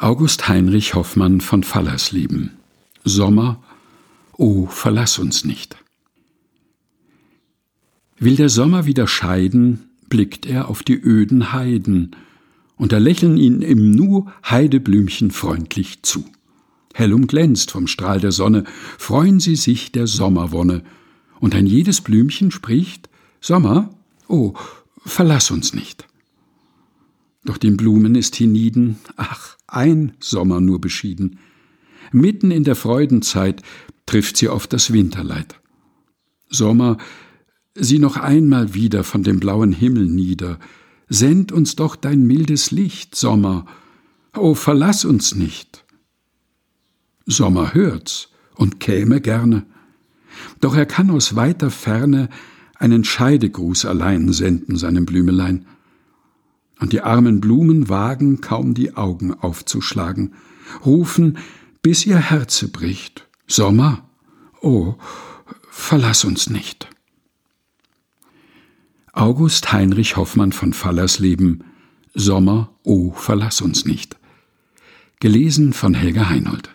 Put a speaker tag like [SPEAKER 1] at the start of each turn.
[SPEAKER 1] August Heinrich Hoffmann von Fallersleben Sommer, oh, verlass uns nicht. Will der Sommer wieder scheiden, blickt er auf die öden Heiden, und da lächeln ihn im Nu Heideblümchen freundlich zu. Hell umglänzt vom Strahl der Sonne, freuen sie sich der Sommerwonne, und ein jedes Blümchen spricht Sommer, oh, verlass uns nicht. Doch den Blumen ist hienieden, ach, ein Sommer nur beschieden. Mitten in der Freudenzeit trifft sie oft das Winterleid. Sommer, sieh noch einmal wieder von dem blauen Himmel nieder, send uns doch dein mildes Licht, Sommer, oh, verlass uns nicht. Sommer hört's und käme gerne, doch er kann aus weiter Ferne einen Scheidegruß allein senden seinem Blümelein. Und die armen Blumen wagen kaum die Augen aufzuschlagen, rufen, bis ihr Herze bricht, Sommer, oh, verlass uns nicht. August Heinrich Hoffmann von Fallersleben Sommer, oh, verlass uns nicht. Gelesen von Helga Heinold.